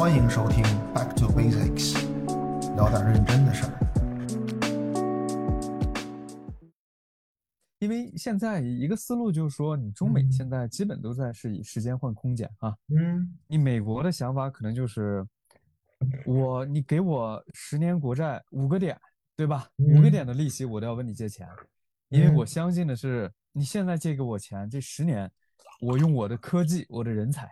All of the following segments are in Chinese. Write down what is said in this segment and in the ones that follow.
欢迎收听 Back to Basics，聊点认真的事儿。因为现在一个思路就是说，你中美嗯现在基本都在是以时间换空间啊。嗯你美国的想法可能就是，我你给我十年国债五个点，对吧？五个嗯点的利息我都要问你借钱，因为我嗯相信的是，你现在借给我钱，这十年我用我的科技、我的人才，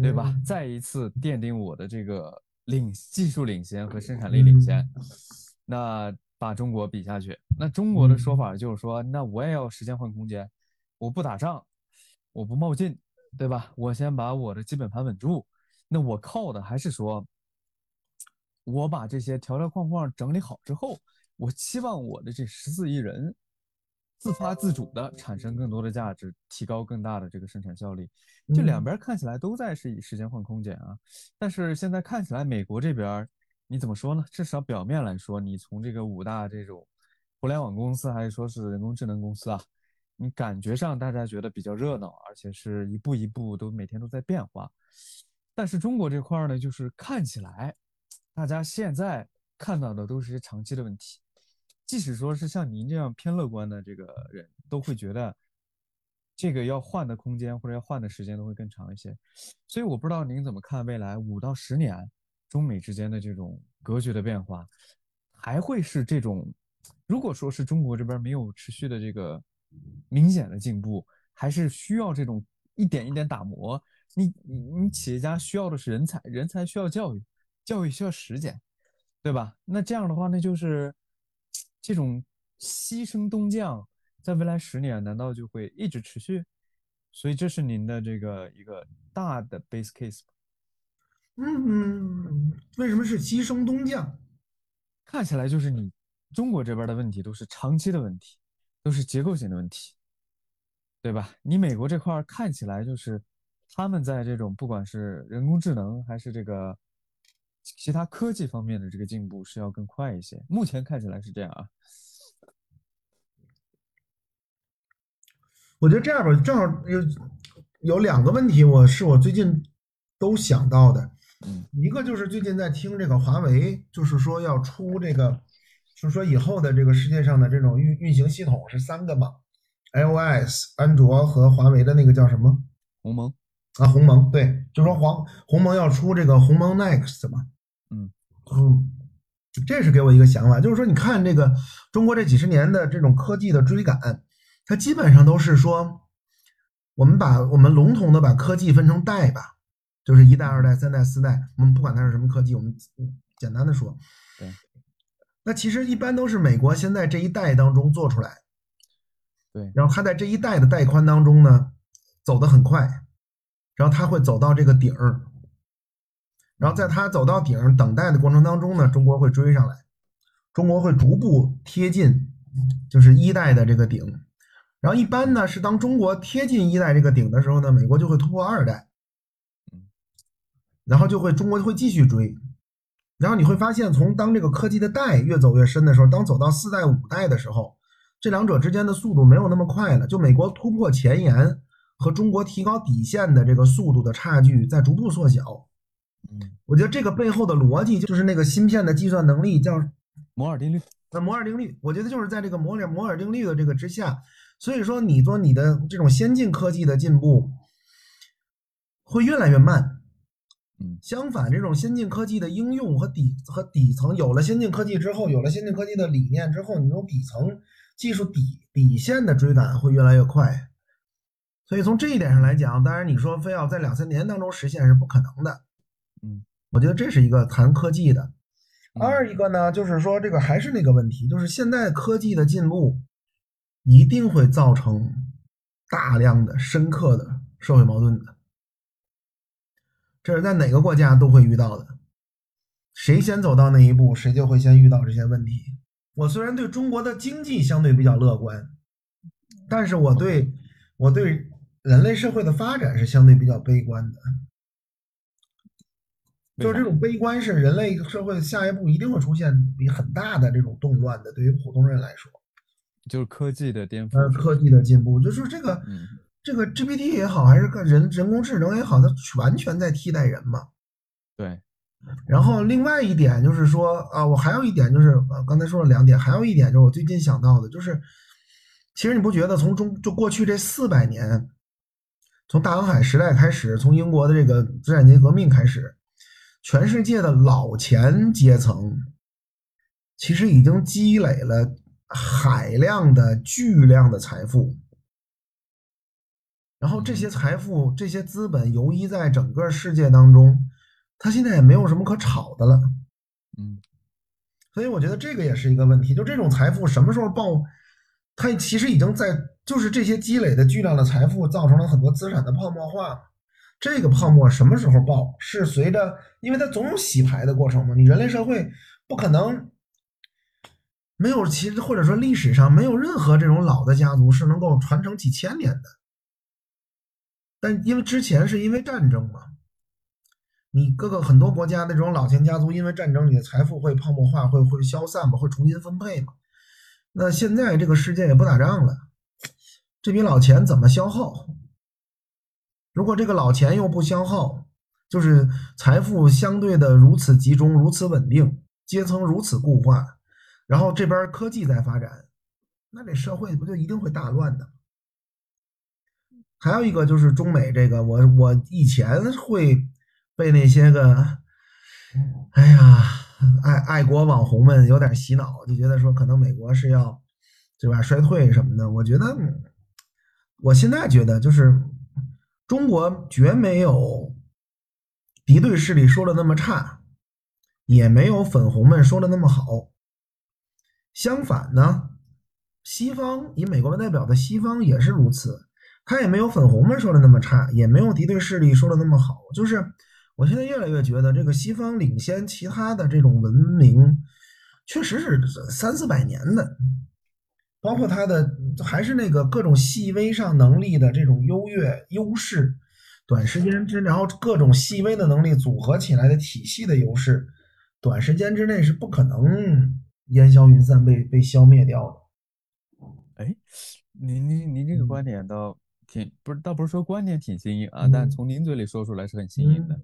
对吧？嗯再一次奠定我的这个领技术领先和生产力领先，那把中国比下去。那中国的说嗯法就是说，那我也要时间换空间，我不打仗，我不冒进，对吧？我先把我的基本盘稳住。那我靠的还是说，我把这些条条框框整理好之后，我期望我的这十四亿人自发自主的产生更多的价值，提高更大的这个生产效率。就两嗯边儿看起来都在是以时间换空间啊，但是现在看起来美国这边儿你怎么说呢？至少表面来说，你从这个五大这种互联网公司还是说是人工智能公司啊，你感觉上大家觉得比较热闹，而且是一步一步都每天都在变化。但是中国这块儿呢，就是看起来大家现在看到的都是些长期的问题，即使说是像您这样偏乐观的这个人，都会觉得这个要换的空间或者要换的时间都会更长一些。所以我不知道您怎么看未来五到十年中美之间的这种格局的变化，还会是这种？如果说是中国这边没有持续的这个明显的进步，还是需要这种一点一点打磨。你你你企业家需要的是人才，人才需要教育，教育需要时间，对吧？那这样的话，那就是这种牺牲东降，在未来十年难道就会一直持续？所以这是您的这个一个大的 base case 吗嗯，为什么是牺牲东降？看起来就是你中国这边的问题都是长期的问题，都是结构性的问题，对吧？你美国这块儿看起来就是他们在这种不管是人工智能还是这个其他科技方面的这个进步是要更快一些，目前看起来是这样啊。我觉得这样吧，正好有有两个问题，我是我最近都想到的。嗯一个就是最近在听这个华为，就是说要出这个，就是说以后的这个世界上的这种运运行系统是三个嘛，iOS、安卓和华为的那个叫什么鸿蒙，啊？鸿蒙，对，就说黄鸿蒙要出这个鸿蒙 Next 嘛。嗯嗯，这是给我一个想法，就是说你看这个中国这几十年的这种科技的追赶，它基本上都是说，我们把我们笼统的把科技分成代吧。就是一代、二代、三代、四代，我们不管它是什么科技，我们嗯简单的说，对。那其实一般都是美国先在这一代当中做出来，对，然后它在这一代的带宽当中呢，走得很快，然后它会走到这个顶儿，然后在它走到顶等待的过程当中呢，中国会追上来，中国会逐步贴近，就是一代的这个顶，然后一般呢是当中国贴近一代这个顶的时候呢，美国就会突破二代。然后就会中国会继续追，然后你会发现，从当这个科技的代越走越深的时候，当走到四代、五代的时候，这两者之间的速度没有那么快了。就美国突破前沿和中国提高底线的这个速度的差距在逐步缩小。嗯，我觉得这个背后的逻辑就是那个芯片的计算能力叫摩尔定律，那摩尔定律。我觉得就是在这个摩尔摩尔定律的这个之下，所以说你说你的这种先进科技的进步会越来越慢。嗯相反，这种先进科技的应用和底和底层，有了先进科技之后，有了先进科技的理念之后，你这种底层技术底底线的追赶会越来越快。所以从这一点上来讲，当然你说非要在两三年当中实现是不可能的。嗯，我觉得这是一个谈科技的。嗯二一个呢，就是说这个还是那个问题，就是现在科技的进步一定会造成大量的深刻的社会矛盾的。这是在哪个国家都会遇到的，谁先走到那一步，谁就会先遇到这些问题。我虽然对中国的经济相对比较乐观，但是我对我对人类社会的发展是相对比较悲观的。就是这种悲观是人类社会下一步一定会出现比很大的这种动乱的，对于普通人来说，就是科技的颠呃，覆，科技的进步，就是这个嗯这个 GPT 也好，还是个人人工智能也好，它完全在替代人嘛。对，然后另外一点就是说啊，我还有一点就是呃，刚才说了两点，还有一点就是我最近想到的，就是其实你不觉得从中就过去这四百年，从大航海时代开始，从英国的这个资产阶级革命开始，全世界的老钱阶层其实已经积累了海量的巨量的财富。然后这些财富、这些资本游移在整个世界当中，它现在也没有什么可炒的了。嗯，所以我觉得这个也是一个问题，就这种财富什么时候爆？它其实已经在，就是这些积累的巨量的财富造成了很多资产的泡沫化。这个泡沫什么时候爆？是随着，因为它总有洗牌的过程嘛。你人类社会不可能没有，其实或者说历史上没有任何这种老的家族是能够传承几千年的。但因为之前是因为战争嘛，你各个很多国家那种老钱家族，因为战争，你的财富会泡沫化，会会消散嘛，会重新分配嘛。那现在这个世界也不打仗了，这笔老钱怎么消耗？如果这个老钱又不消耗，就是财富相对的如此集中、如此稳定，阶层如此固化，然后这边科技在发展，那这社会不就一定会大乱的？还有一个就是中美这个，我我以前会被那些个，哎呀，爱爱国网红们有点洗脑，就觉得说可能美国是要对吧衰退什么的。我觉得，我现在觉得就是中国绝没有敌对势力说的那么差，也没有粉红们说的那么好。相反呢，西方以美国为代表的西方也是如此。他也没有粉红们说的那么差，也没有敌对势力说的那么好。就是我现在越来越觉得，这个西方领先其他的这种文明，确实是三四百年的，包括他的还是那个各种细微上能力的这种优越优势，短时间之然后各种细微的能力组合起来的体系的优势，短时间之内是不可能烟消云散被被消灭掉的。哎，您您您这个观点倒。挺不是，倒不是说观点挺新颖啊，但从您嘴里说出来是很新颖的。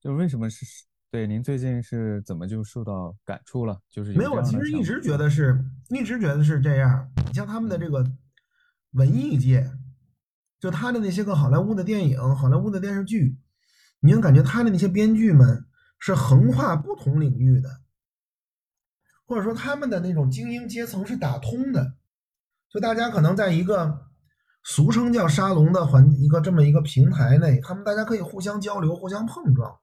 就是为什么是对您最近是怎么就受到感触了？就是没有，我其实一直觉得是，一直觉得是这样。你像他们的这个文艺界，就他的那些个好莱坞的电影、好莱坞的电视剧，你能感觉他的那些编剧们是横跨不同领域的，或者说他们的那种精英阶层是打通的，就大家可能在一个。俗称叫沙龙的环一个这么一个平台内，他们大家可以互相交流、互相碰撞，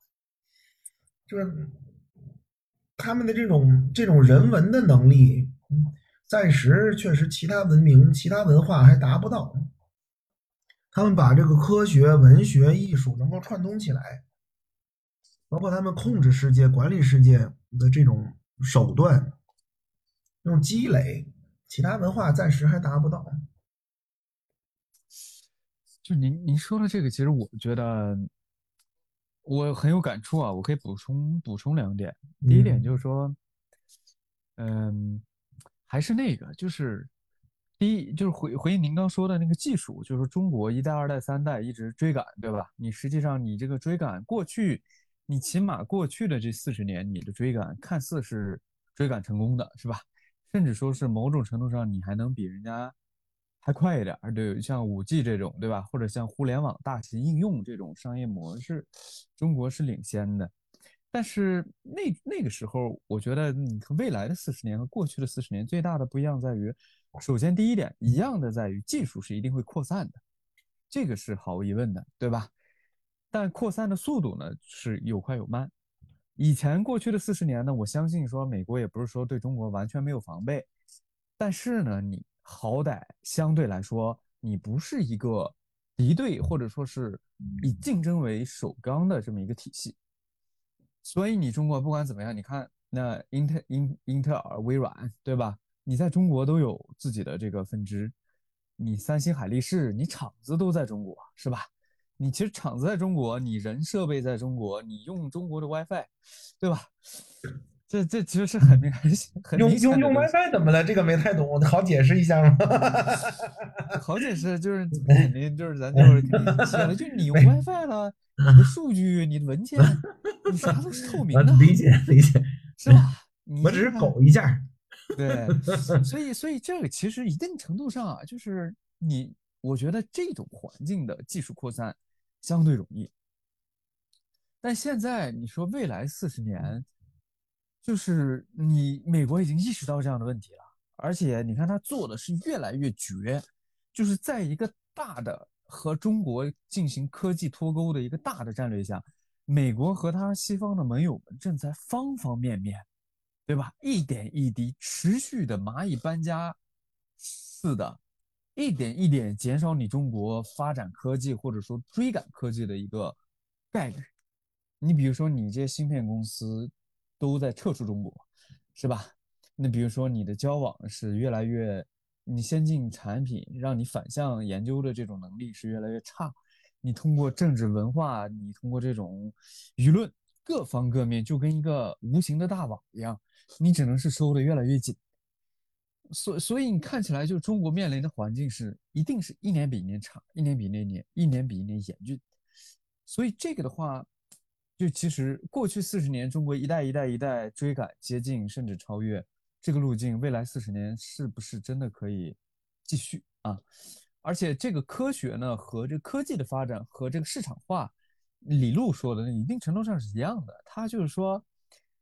就是他们的这种这种人文的能力，暂时确实其他文明、其他文化还达不到。他们把这个科学、文学、艺术能够串通起来，包括他们控制世界、管理世界的这种手段、这种积累，其他文化暂时还达不到。就您您说的这个，其实我觉得我很有感触啊。我可以补充补充两点。第一点就是说，嗯，还是那个，就是第一就是回回应您刚说的那个技术，就是中国一代、二代、三代一直追赶，对吧？你实际上你这个追赶过去，你起码过去的这四十年，你的追赶看似是追赶成功的，是吧？甚至说是某种程度上，你还能比人家。还快一点儿，对，像五 G 这种，对吧？或者像互联网大型应用这种商业模式，中国是领先的。但是那那个时候，我觉得你和未来的四十年和过去的四十年最大的不一样在于，首先第一点一样的在于技术是一定会扩散的，这个是毫无疑问的，对吧？但扩散的速度呢是有快有慢。以前过去的四十年呢，我相信说美国也不是说对中国完全没有防备，但是呢你。好歹相对来说，你不是一个敌对或者说是以竞争为首纲的这么一个体系，所以你中国不管怎么样，你看那英特英英特尔、微软，对吧？你在中国都有自己的这个分支，你三星、海力士，你厂子都在中国，是吧？你其实厂子在中国，你人设备在中国，你用中国的 WiFi，对吧？这这其实是很明 很用用用 WiFi 怎么了？这个没太懂，好解释一下吗？好解释，就是 肯定就是咱就是写了，就你用 WiFi 了，你的数据、你的文件你啥都是透明啊的，理解理解，是吧？你我只是这个苟一下。对，所以所以这个其实一定程度上啊，就是你，我觉得这种环境的技术扩散相对容易，但现在你说未来四十年，就是你美国已经意识到这样的问题了，而且你看他做的是越来越绝，就是在一个大的和中国进行科技脱钩的一个大的战略下，美国和他西方的盟友们正在方方面面。对吧？一点一滴，持续的蚂蚁搬家似的，一点一点减少你中国发展科技或者说追赶科技的一个概率。你比如说，你这些芯片公司都在撤出中国，是吧？那比如说你的交往是越来越，你先进产品让你反向研究的这种能力是越来越差。你通过政治文化，你通过这种舆论，各方各面就跟一个无形的大网一样。你只能是收的越来越紧，所所以你看起来就中国面临的环境是一定是一年比一年差，一年比一年一年比一年严峻。所以这个的话，就其实过去四十年中国一代一代一代追赶、接近甚至超越这个路径，未来四十年是不是真的可以继续啊？而且这个科学呢和这科技的发展和这个市场化，李路说的那一定程度上是一样的，他就是说。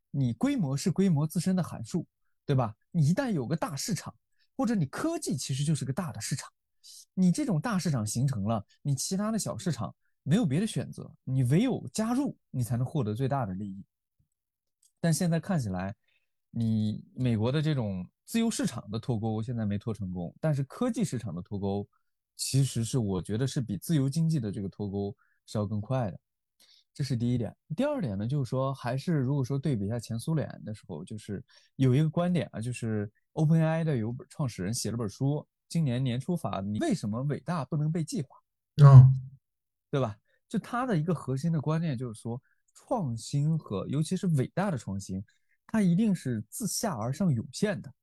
你规模是规模自身的函数，对吧？你一旦有个大市场，或者你科技其实就是个大的市场，你这种大市场形成了，你其他的小市场没有别的选择，你唯有加入，你才能获得最大的利益。但现在看起来，你美国的这种自由市场的脱钩现在没脱成功，但是科技市场的脱钩，其实是我觉得是比自由经济的这个脱钩是要更快的。这是第一点。第二点呢，就是说，还是如果说对比一下前苏联的时候，就是有一个观点啊，就是 OpenAI 的有本创始人写了本书，今年年初发。你为什么伟大不能被计划？嗯，对吧？就他的一个核心的观念就是说，创新和尤其是伟大的创新，它一定是自下而上涌现的，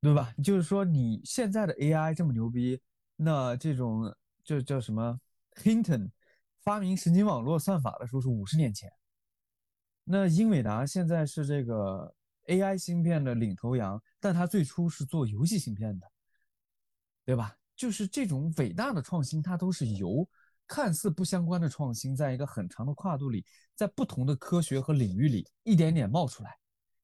对吧？就是说，你现在的 AI 这么牛逼，那这种就叫什么 Hinton。发明神经网络算法的时候是五十年前，那英伟达现在是这个 AI 芯片的领头羊，但它最初是做游戏芯片的，对吧？就是这种伟大的创新，它都是由看似不相关的创新，在一个很长的跨度里，在不同的科学和领域里一点点冒出来，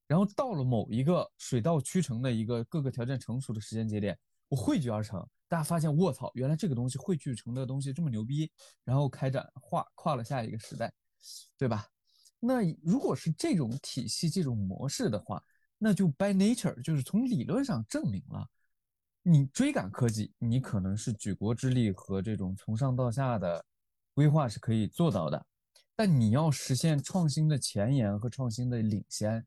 然后到了某一个水到渠成的一个各个条件成熟的时间节点，我汇聚而成。大家发现，卧槽，原来这个东西汇聚成的东西这么牛逼，然后开展跨跨了下一个时代，对吧？那如果是这种体系、这种模式的话，那就 by nature 就是从理论上证明了，你追赶科技，你可能是举国之力和这种从上到下的规划是可以做到的，但你要实现创新的前沿和创新的领先，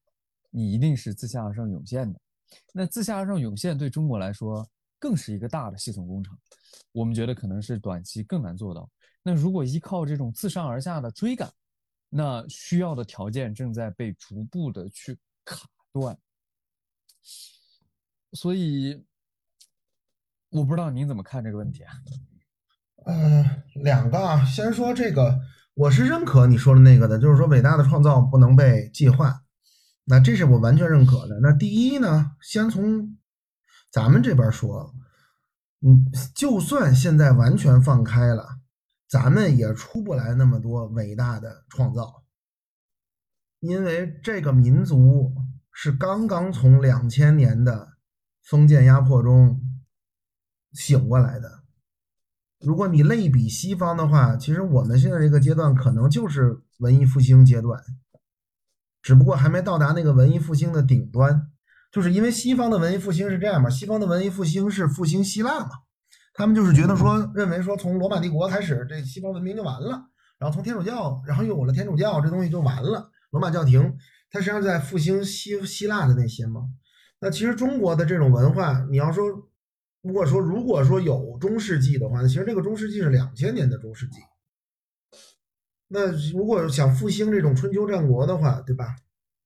你一定是自下而上涌现的。那自下而上涌现对中国来说，更是一个大的系统工程，我们觉得可能是短期更难做到。那如果依靠这种自上而下的追赶，那需要的条件正在被逐步的去卡断。所以，我不知道您怎么看这个问题啊？呃，两个啊，先说这个，我是认可你说的那个的，就是说伟大的创造不能被计划，那这是我完全认可的。那第一呢，先从。咱们这边说，嗯，就算现在完全放开了，咱们也出不来那么多伟大的创造，因为这个民族是刚刚从两千年的封建压迫中醒过来的。如果你类比西方的话，其实我们现在这个阶段可能就是文艺复兴阶段，只不过还没到达那个文艺复兴的顶端。就是因为西方的文艺复兴是这样嘛？西方的文艺复兴是复兴希腊嘛？他们就是觉得说，认为说从罗马帝国开始，这西方文明就完了，然后从天主教，然后又有了天主教，这东西就完了。罗马教廷，它实际上在复兴希希腊的那些嘛。那其实中国的这种文化，你要说，如果说如果说有中世纪的话，其实这个中世纪是两千年的中世纪。那如果想复兴这种春秋战国的话，对吧？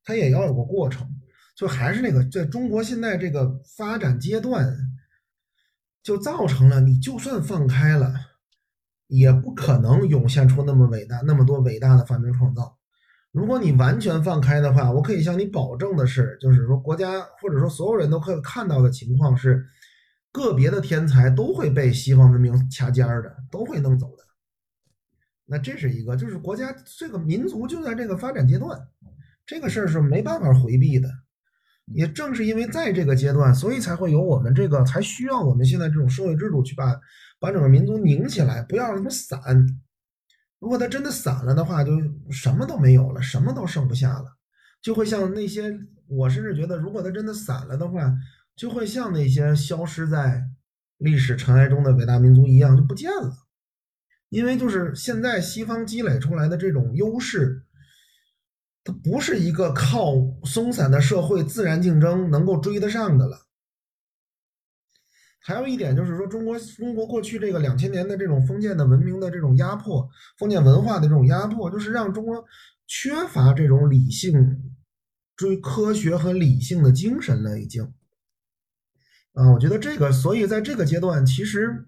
它也要有个过程。就还是那个，在中国现在这个发展阶段，就造成了你就算放开了，也不可能涌现出那么伟大、那么多伟大的发明创造。如果你完全放开的话，我可以向你保证的是，就是说国家或者说所有人都可以看到的情况是，个别的天才都会被西方文明掐尖儿的，都会弄走的。那这是一个，就是国家这个民族就在这个发展阶段，这个事儿是没办法回避的。也正是因为在这个阶段，所以才会有我们这个，才需要我们现在这种社会制度去把把整个民族拧起来，不要让它散。如果它真的散了的话，就什么都没有了，什么都剩不下了，就会像那些，我甚至觉得，如果它真的散了的话，就会像那些消失在历史尘埃中的伟大民族一样，就不见了。因为就是现在西方积累出来的这种优势，它不是一个靠松散的社会自然竞争能够追得上的了。还有一点就是说，中国中国过去这个两千年的这种封建的文明的这种压迫，封建文化的这种压迫，就是让中国缺乏这种理性追科学和理性的精神了，已经。啊，我觉得这个，所以在这个阶段，其实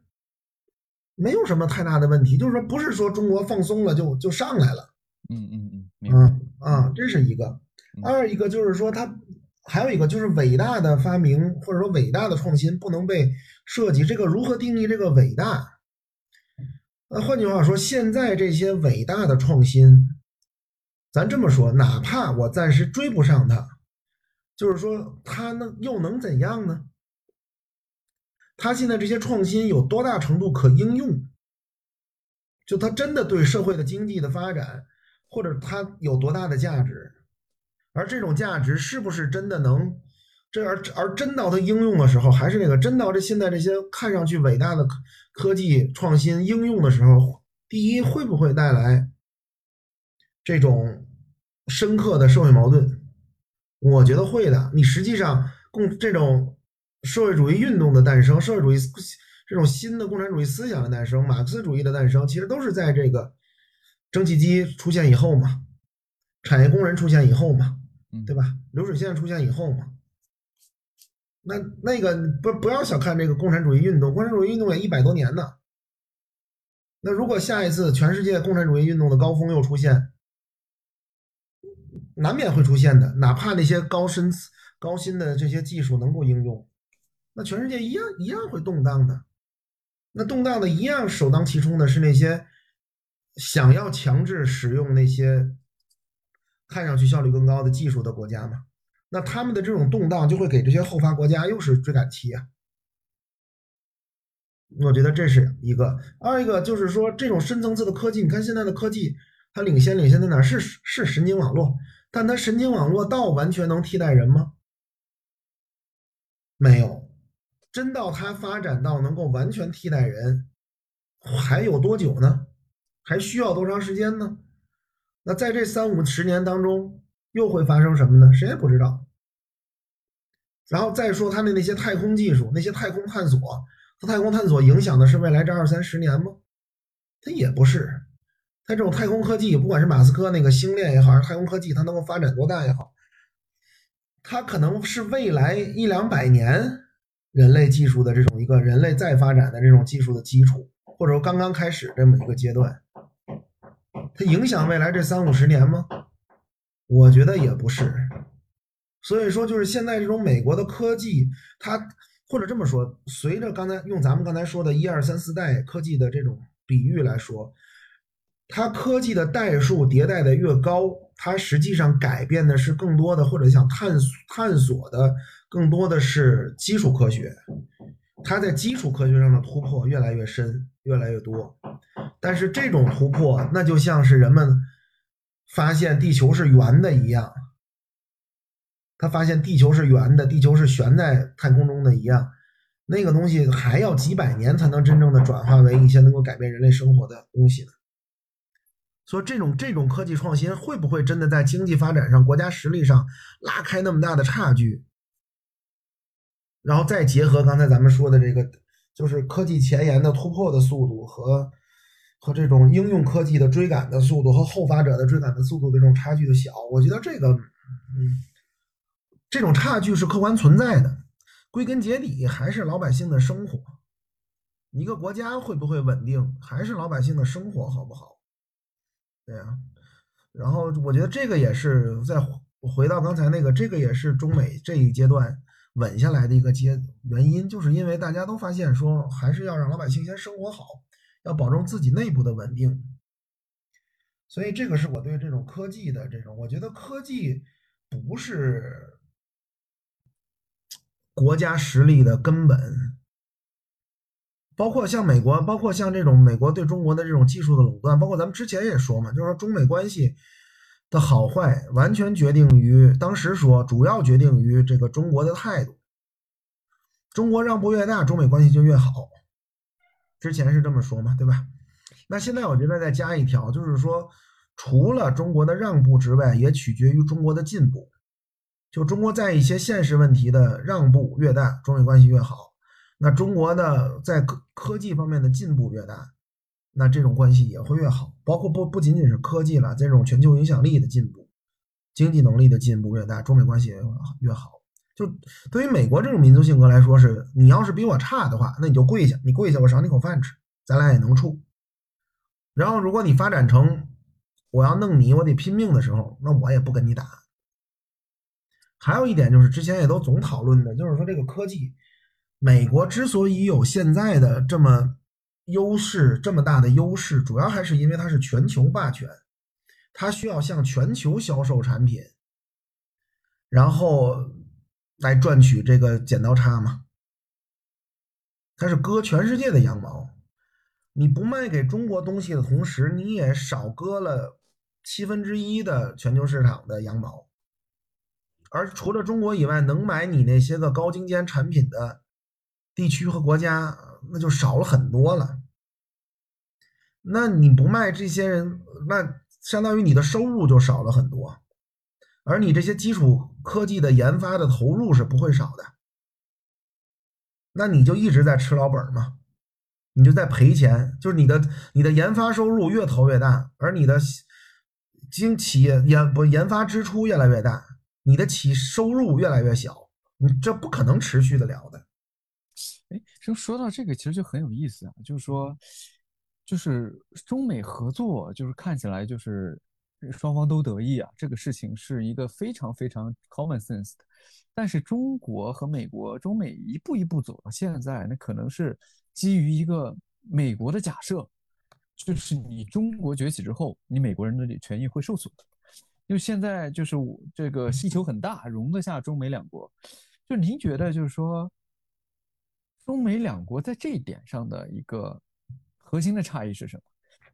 没有什么太大的问题，就是说，不是说中国放松了就就上来了。嗯嗯嗯，啊啊，这是一个。二一个就是说它。还有一个就是伟大的发明或者说伟大的创新不能被涉及，这个如何定义这个伟大？那换句话说，现在这些伟大的创新，咱这么说，哪怕我暂时追不上它，就是说它能又能怎样呢？它现在这些创新有多大程度可应用？就它真的对社会的经济的发展，或者它有多大的价值？而这种价值是不是真的能？这而而真到它应用的时候，还是那个真到这现在这些看上去伟大的科技创新应用的时候，第一会不会带来这种深刻的社会矛盾？我觉得会的。你实际上共这种社会主义运动的诞生，社会主义这种新的共产主义思想的诞生，马克思主义的诞生，其实都是在这个蒸汽机出现以后嘛，产业工人出现以后嘛。对吧？流水线出现以后嘛，那那个不不要小看这个共产主义运动，共产主义运动也一百多年呢。那如果下一次全世界共产主义运动的高峰又出现，难免会出现的。哪怕那些高深高新的这些技术能够应用，那全世界一样一样会动荡的。那动荡的一样首当其冲的是那些想要强制使用那些。看上去效率更高的技术的国家嘛，那他们的这种动荡就会给这些后发国家又是追赶期啊。我觉得这是一个，二一个就是说这种深层次的科技，你看现在的科技，它领先领先在哪？是是神经网络，但它神经网络到完全能替代人吗？没有，真到它发展到能够完全替代人，还有多久呢？还需要多长时间呢？那在这三五十年当中，又会发生什么呢？谁也不知道。然后再说它的那些太空技术，那些太空探索，它太空探索影响的是未来这二三十年吗？它也不是。它这种太空科技，不管是马斯克那个星链也好，还是太空科技，它能够发展多大也好，它可能是未来一两百年人类技术的这种一个人类再发展的这种技术的基础，或者说刚刚开始这么一个阶段。它影响未来这三五十年吗？我觉得也不是。所以说，就是现在这种美国的科技，它或者这么说，随着刚才用咱们刚才说的一二三四代科技的这种比喻来说，它科技的代数迭代的越高，它实际上改变的是更多的，或者想探索探索的更多的是基础科学。它在基础科学上的突破越来越深，越来越多。但是这种突破，那就像是人们发现地球是圆的一样，他发现地球是圆的，地球是悬在太空中的一样，那个东西还要几百年才能真正的转化为一些能够改变人类生活的东西呢。说，这种这种科技创新会不会真的在经济发展上、国家实力上拉开那么大的差距？然后再结合刚才咱们说的这个，就是科技前沿的突破的速度和。和这种应用科技的追赶的速度和后发者的追赶的速度的这种差距的小，我觉得这个，嗯，这种差距是客观存在的。归根结底还是老百姓的生活，一个国家会不会稳定，还是老百姓的生活好不好？对呀，然后我觉得这个也是再回到刚才那个，这个也是中美这一阶段稳下来的一个阶原因，就是因为大家都发现说，还是要让老百姓先生活好，要保证自己内部的稳定。所以这个是我对这种科技的这种，我觉得科技不是国家实力的根本。包括像美国，包括像这种美国对中国的这种技术的垄断，包括咱们之前也说嘛，就是说中美关系的好坏完全决定于当时说，主要决定于这个中国的态度。中国让步越大，中美关系就越好。之前是这么说嘛，对吧？那现在我觉得再加一条，就是说，除了中国的让步之外，也取决于中国的进步。就中国在一些现实问题的让步越大，中美关系越好。那中国的在各科技方面的进步越大，那这种关系也会越好。包括不不仅仅是科技了，这种全球影响力的进步、经济能力的进步越大，中美关系也越好。就对于美国这种民族性格来说，是你要是比我差的话，那你就跪下，你跪下，我赏你口饭吃，咱俩也能处。然后如果你发展成我要弄你，我得拼命的时候，那我也不跟你打。还有一点就是，之前也都总讨论的，就是说这个科技。美国之所以有现在的这么优势，这么大的优势，主要还是因为它是全球霸权，它需要向全球销售产品，然后来赚取这个剪刀差嘛。它是割全世界的羊毛，你不卖给中国东西的同时，你也少割了七分之一的全球市场的羊毛，而除了中国以外，能买你那些个高精尖产品的。地区和国家那就少了很多了，那你不卖这些人，那相当于你的收入就少了很多，而你这些基础科技的研发的投入是不会少的，那你就一直在吃老本嘛，你就在赔钱，就是你的你的研发收入越投越大，而你的经企业研不研发支出越来越大，你的企收入越来越小，你这不可能持续得了的。哎，就说到这个，其实就很有意思啊。就是说，就是中美合作，就是看起来就是双方都得益啊。这个事情是一个非常非常 common sense 的。但是中国和美国，中美一步一步走到现在，那可能是基于一个美国的假设，就是你中国崛起之后，你美国人的权益会受损。因为现在就是我这个需求很大，容得下中美两国。就您觉得，就是说？中美两国在这一点上的一个核心的差异是什么？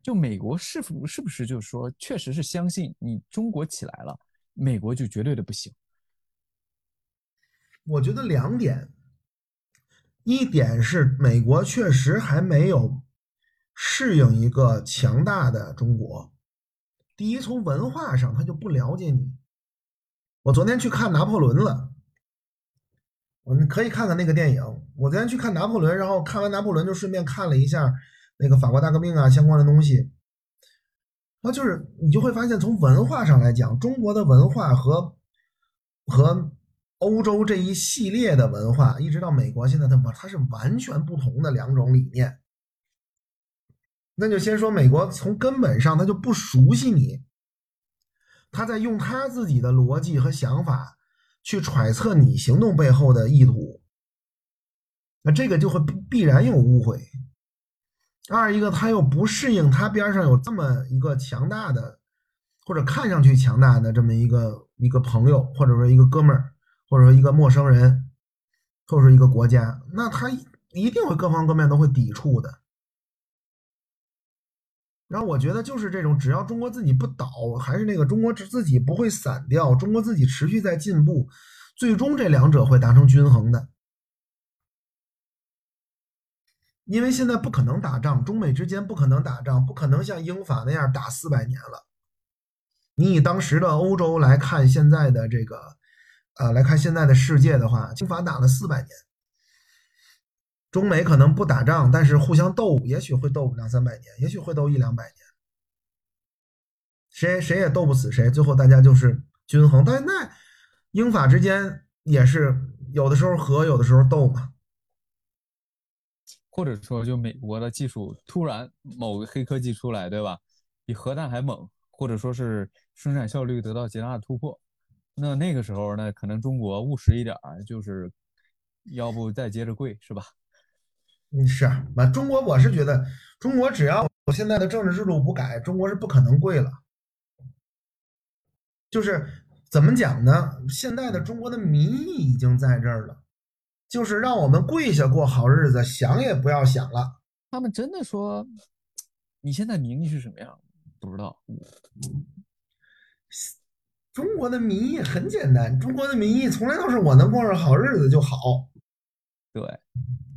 就美国是否是不是就是说，确实是相信你中国起来了，美国就绝对的不行？我觉得两点，一点是美国确实还没有适应一个强大的中国。第一，从文化上他就不了解你。我昨天去看拿破仑了。我们可以看看那个电影。我昨天去看拿破仑，然后看完拿破仑就顺便看了一下那个法国大革命啊相关的东西。那就是你就会发现，从文化上来讲，中国的文化和和欧洲这一系列的文化，一直到美国，现在它它是完全不同的两种理念。那就先说美国，从根本上他就不熟悉你，他在用他自己的逻辑和想法。去揣测你行动背后的意图，那这个就会必然有误会。二一个他又不适应，他边上有这么一个强大的，或者看上去强大的这么一个一个朋友，或者说一个哥们儿，或者说一个陌生人，或者说一个国家，那他一定会各方各面都会抵触的。然后我觉得就是这种，只要中国自己不倒，还是那个中国自己不会散掉，中国自己持续在进步，最终这两者会达成均衡的。因为现在不可能打仗，中美之间不可能打仗，不可能像英法那样打四百年了。你以当时的欧洲来看现在的这个，呃，来看现在的世界的话，英法打了四百年。中美可能不打仗，但是互相斗，也许会斗两三百年，也许会斗一两百年，谁谁也斗不死谁，最后大家就是均衡。但那英法之间也是有的时候和，有的时候斗嘛。或者说，就美国的技术突然某个黑科技出来，对吧？比核弹还猛，或者说是生产效率得到极大的突破。那那个时候呢，可能中国务实一点儿，就是要不再接着跪，是吧？嗯，是啊，那中国我是觉得，中国只要我现在的政治制度不改，中国是不可能跪了。就是怎么讲呢？现在的中国的民意已经在这儿了，就是让我们跪下过好日子，想也不要想了。他们真的说，你现在民意是什么样？不知道。中国的民意很简单，中国的民意从来都是我能过上好日子就好。对，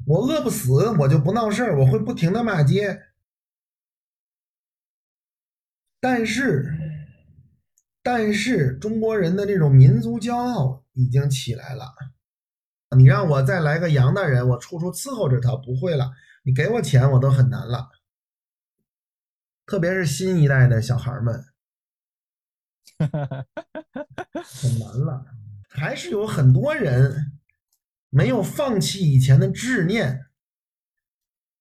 我饿不死，我就不闹事儿，我会不停的骂街。但是，但是中国人的这种民族骄傲已经起来了。你让我再来个洋大人，我处处伺候着他，不会了。你给我钱，我都很难了。特别是新一代的小孩们。很难了，还是有很多人没有放弃以前的执念，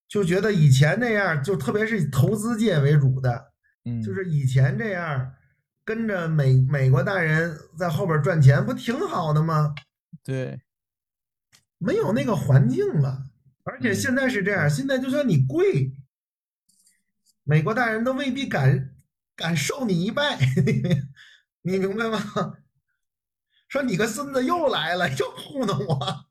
就觉得以前那样，就特别是以投资界为主的，嗯，就是以前这样跟着美美国大人在后边赚钱，不挺好的吗？对，没有那个环境了，而且现在是这样，现在就算你跪，美国大人都未必敢敢受你一拜。你明白吗？说你个孙子又来了，又糊弄我，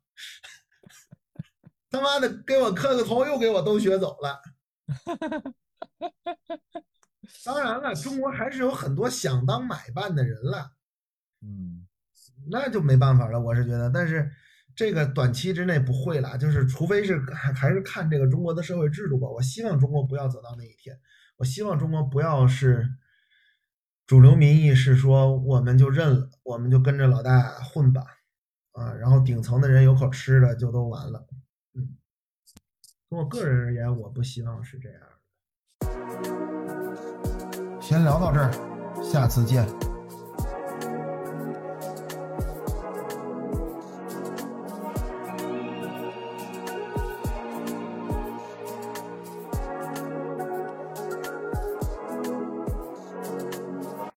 他妈的给我磕个头，又给我都学走了。当然了，中国还是有很多想当买办的人了，嗯，那就没办法了。我是觉得，但是这个短期之内不会了，就是除非是还是看这个中国的社会制度吧。我希望中国不要走到那一天，我希望中国不要是。主流民意是说，我们就认了，我们就跟着老大混吧，啊，然后顶层的人有口吃的就都完了。嗯，从我个人而言，我不希望是这样的。先聊到这儿，下次见。